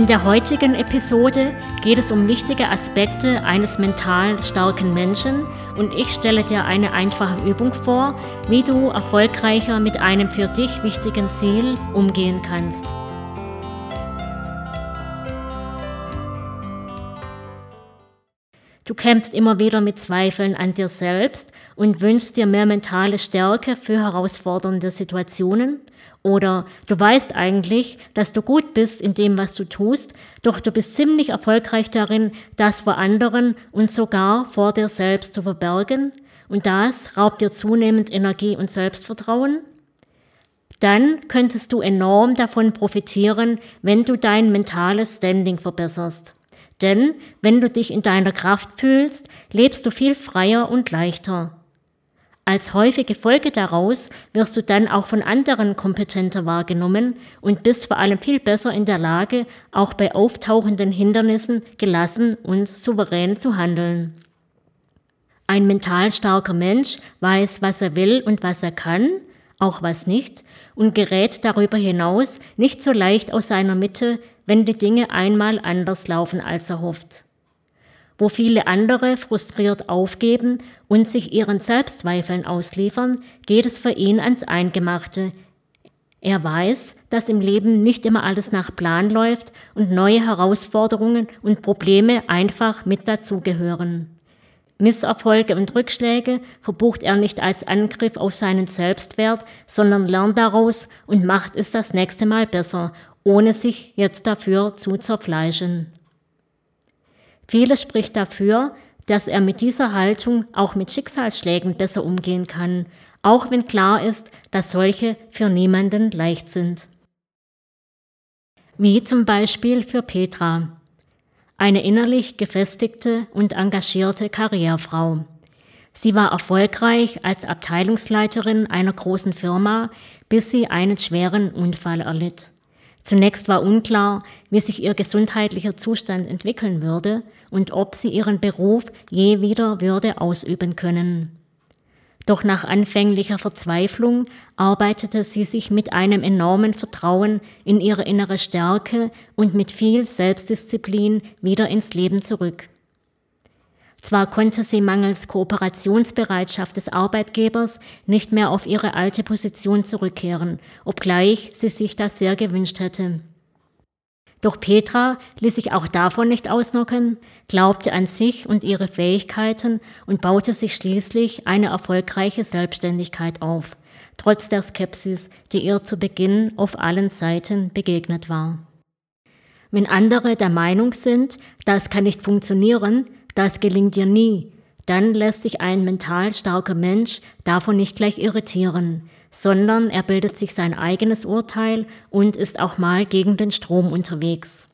In der heutigen Episode geht es um wichtige Aspekte eines mental starken Menschen und ich stelle dir eine einfache Übung vor, wie du erfolgreicher mit einem für dich wichtigen Ziel umgehen kannst. Du kämpfst immer wieder mit Zweifeln an dir selbst und wünschst dir mehr mentale Stärke für herausfordernde Situationen oder du weißt eigentlich, dass du gut bist in dem, was du tust, doch du bist ziemlich erfolgreich darin, das vor anderen und sogar vor dir selbst zu verbergen. Und das raubt dir zunehmend Energie und Selbstvertrauen. Dann könntest du enorm davon profitieren, wenn du dein mentales Standing verbesserst. Denn wenn du dich in deiner Kraft fühlst, lebst du viel freier und leichter. Als häufige Folge daraus wirst du dann auch von anderen kompetenter wahrgenommen und bist vor allem viel besser in der Lage, auch bei auftauchenden Hindernissen gelassen und souverän zu handeln. Ein mental starker Mensch weiß, was er will und was er kann, auch was nicht, und gerät darüber hinaus nicht so leicht aus seiner Mitte, wenn die Dinge einmal anders laufen, als er hofft wo viele andere frustriert aufgeben und sich ihren Selbstzweifeln ausliefern, geht es für ihn ans Eingemachte. Er weiß, dass im Leben nicht immer alles nach Plan läuft und neue Herausforderungen und Probleme einfach mit dazugehören. Misserfolge und Rückschläge verbucht er nicht als Angriff auf seinen Selbstwert, sondern lernt daraus und macht es das nächste Mal besser, ohne sich jetzt dafür zu zerfleischen. Vieles spricht dafür, dass er mit dieser Haltung auch mit Schicksalsschlägen besser umgehen kann, auch wenn klar ist, dass solche für niemanden leicht sind. Wie zum Beispiel für Petra, eine innerlich gefestigte und engagierte Karrierefrau. Sie war erfolgreich als Abteilungsleiterin einer großen Firma, bis sie einen schweren Unfall erlitt. Zunächst war unklar, wie sich ihr gesundheitlicher Zustand entwickeln würde und ob sie ihren Beruf je wieder würde ausüben können. Doch nach anfänglicher Verzweiflung arbeitete sie sich mit einem enormen Vertrauen in ihre innere Stärke und mit viel Selbstdisziplin wieder ins Leben zurück. Zwar konnte sie mangels Kooperationsbereitschaft des Arbeitgebers nicht mehr auf ihre alte Position zurückkehren, obgleich sie sich das sehr gewünscht hätte. Doch Petra ließ sich auch davon nicht ausnocken, glaubte an sich und ihre Fähigkeiten und baute sich schließlich eine erfolgreiche Selbstständigkeit auf, trotz der Skepsis, die ihr zu Beginn auf allen Seiten begegnet war. Wenn andere der Meinung sind, das kann nicht funktionieren, das gelingt dir nie, dann lässt sich ein mental starker Mensch davon nicht gleich irritieren, sondern er bildet sich sein eigenes Urteil und ist auch mal gegen den Strom unterwegs.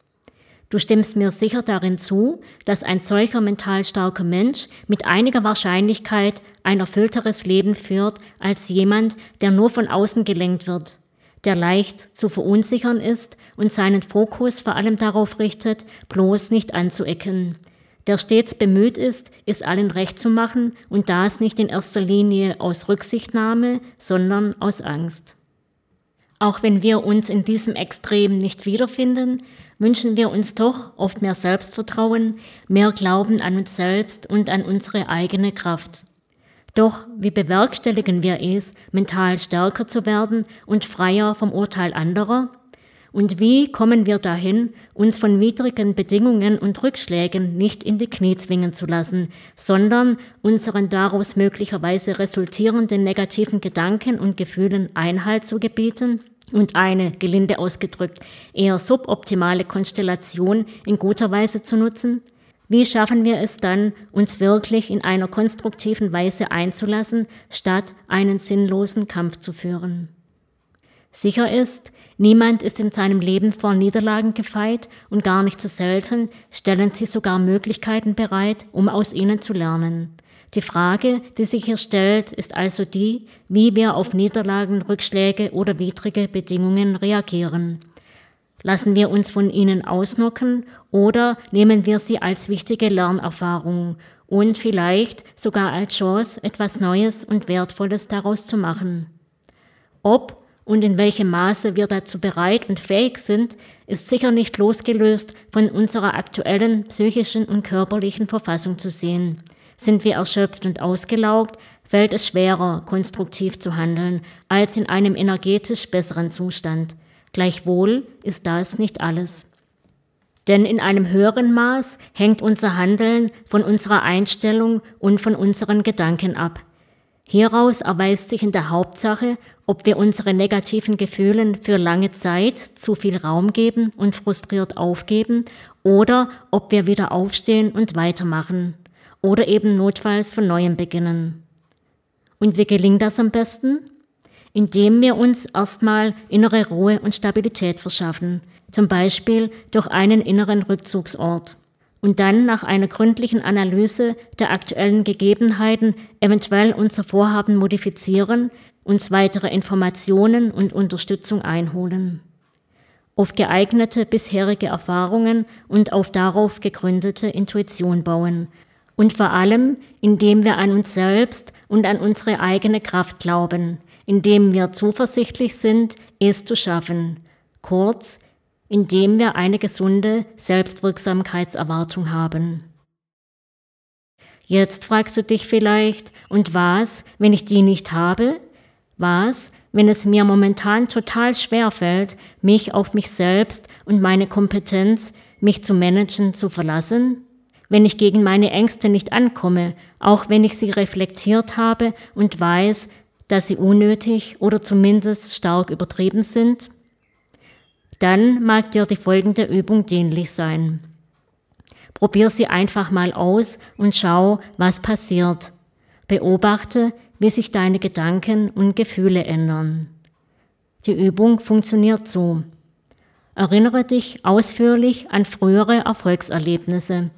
Du stimmst mir sicher darin zu, dass ein solcher mental starker Mensch mit einiger Wahrscheinlichkeit ein erfüllteres Leben führt als jemand, der nur von außen gelenkt wird, der leicht zu verunsichern ist und seinen Fokus vor allem darauf richtet, bloß nicht anzuecken, der stets bemüht ist, es allen recht zu machen und das nicht in erster Linie aus Rücksichtnahme, sondern aus Angst. Auch wenn wir uns in diesem Extrem nicht wiederfinden, wünschen wir uns doch oft mehr Selbstvertrauen, mehr Glauben an uns selbst und an unsere eigene Kraft. Doch wie bewerkstelligen wir es, mental stärker zu werden und freier vom Urteil anderer? Und wie kommen wir dahin, uns von widrigen Bedingungen und Rückschlägen nicht in die Knie zwingen zu lassen, sondern unseren daraus möglicherweise resultierenden negativen Gedanken und Gefühlen Einhalt zu gebieten? und eine, gelinde ausgedrückt, eher suboptimale Konstellation in guter Weise zu nutzen? Wie schaffen wir es dann, uns wirklich in einer konstruktiven Weise einzulassen, statt einen sinnlosen Kampf zu führen? Sicher ist, niemand ist in seinem Leben vor Niederlagen gefeit und gar nicht so selten stellen sie sogar Möglichkeiten bereit, um aus ihnen zu lernen. Die Frage, die sich hier stellt, ist also die, wie wir auf Niederlagen, Rückschläge oder widrige Bedingungen reagieren. Lassen wir uns von ihnen ausnocken oder nehmen wir sie als wichtige Lernerfahrung und vielleicht sogar als Chance, etwas Neues und Wertvolles daraus zu machen. Ob und in welchem Maße wir dazu bereit und fähig sind, ist sicher nicht losgelöst von unserer aktuellen psychischen und körperlichen Verfassung zu sehen. Sind wir erschöpft und ausgelaugt, fällt es schwerer, konstruktiv zu handeln, als in einem energetisch besseren Zustand. Gleichwohl ist das nicht alles. Denn in einem höheren Maß hängt unser Handeln von unserer Einstellung und von unseren Gedanken ab. Hieraus erweist sich in der Hauptsache, ob wir unsere negativen Gefühlen für lange Zeit zu viel Raum geben und frustriert aufgeben oder ob wir wieder aufstehen und weitermachen oder eben notfalls von neuem beginnen. Und wie gelingt das am besten? Indem wir uns erstmal innere Ruhe und Stabilität verschaffen, zum Beispiel durch einen inneren Rückzugsort und dann nach einer gründlichen Analyse der aktuellen Gegebenheiten eventuell unser Vorhaben modifizieren, uns weitere Informationen und Unterstützung einholen. Auf geeignete bisherige Erfahrungen und auf darauf gegründete Intuition bauen und vor allem, indem wir an uns selbst und an unsere eigene Kraft glauben, indem wir zuversichtlich sind, es zu schaffen. Kurz, indem wir eine gesunde Selbstwirksamkeitserwartung haben. Jetzt fragst du dich vielleicht, und was, wenn ich die nicht habe? Was, wenn es mir momentan total schwer fällt, mich auf mich selbst und meine Kompetenz, mich zu managen, zu verlassen? Wenn ich gegen meine Ängste nicht ankomme, auch wenn ich sie reflektiert habe und weiß, dass sie unnötig oder zumindest stark übertrieben sind? Dann mag dir die folgende Übung dienlich sein. Probier sie einfach mal aus und schau, was passiert. Beobachte, wie sich deine Gedanken und Gefühle ändern. Die Übung funktioniert so. Erinnere dich ausführlich an frühere Erfolgserlebnisse,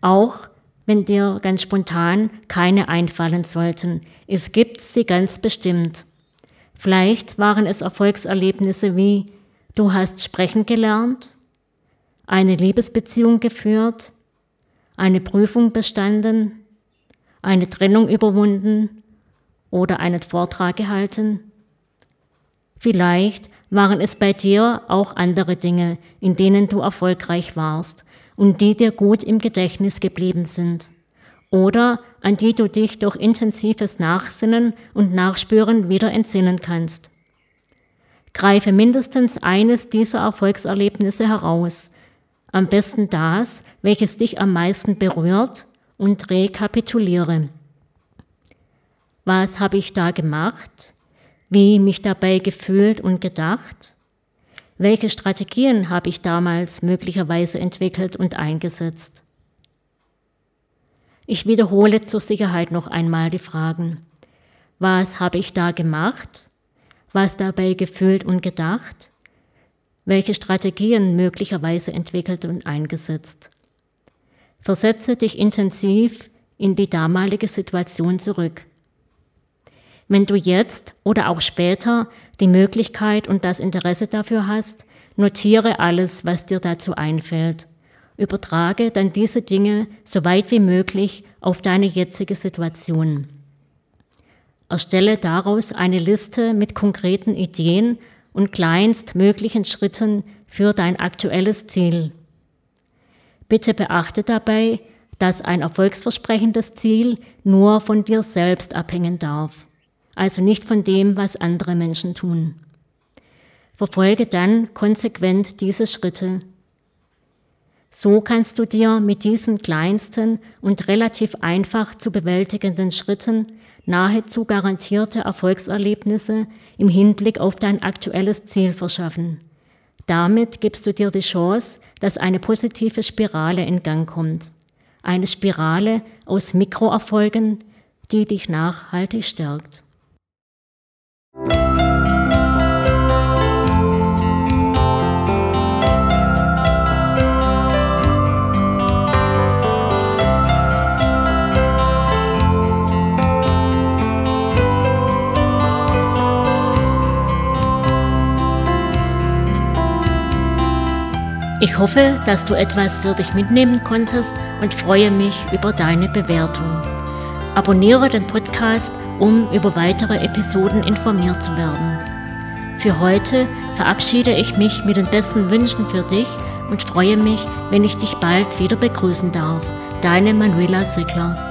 auch wenn dir ganz spontan keine einfallen sollten. Es gibt sie ganz bestimmt. Vielleicht waren es Erfolgserlebnisse wie Du hast sprechen gelernt, eine Liebesbeziehung geführt, eine Prüfung bestanden, eine Trennung überwunden oder einen Vortrag gehalten. Vielleicht waren es bei dir auch andere Dinge, in denen du erfolgreich warst und die dir gut im Gedächtnis geblieben sind oder an die du dich durch intensives Nachsinnen und Nachspüren wieder entsinnen kannst. Greife mindestens eines dieser Erfolgserlebnisse heraus, am besten das, welches dich am meisten berührt, und rekapituliere. Was habe ich da gemacht? Wie mich dabei gefühlt und gedacht? Welche Strategien habe ich damals möglicherweise entwickelt und eingesetzt? Ich wiederhole zur Sicherheit noch einmal die Fragen. Was habe ich da gemacht? Was dabei gefühlt und gedacht, welche Strategien möglicherweise entwickelt und eingesetzt. Versetze dich intensiv in die damalige Situation zurück. Wenn du jetzt oder auch später die Möglichkeit und das Interesse dafür hast, notiere alles, was dir dazu einfällt. Übertrage dann diese Dinge so weit wie möglich auf deine jetzige Situation. Erstelle daraus eine Liste mit konkreten Ideen und kleinstmöglichen Schritten für dein aktuelles Ziel. Bitte beachte dabei, dass ein erfolgsversprechendes Ziel nur von dir selbst abhängen darf, also nicht von dem, was andere Menschen tun. Verfolge dann konsequent diese Schritte. So kannst du dir mit diesen kleinsten und relativ einfach zu bewältigenden Schritten nahezu garantierte Erfolgserlebnisse im Hinblick auf dein aktuelles Ziel verschaffen. Damit gibst du dir die Chance, dass eine positive Spirale in Gang kommt. Eine Spirale aus Mikroerfolgen, die dich nachhaltig stärkt. Ich hoffe, dass du etwas für dich mitnehmen konntest und freue mich über deine Bewertung. Abonniere den Podcast, um über weitere Episoden informiert zu werden. Für heute verabschiede ich mich mit den besten Wünschen für dich und freue mich, wenn ich dich bald wieder begrüßen darf. Deine Manuela Sickler.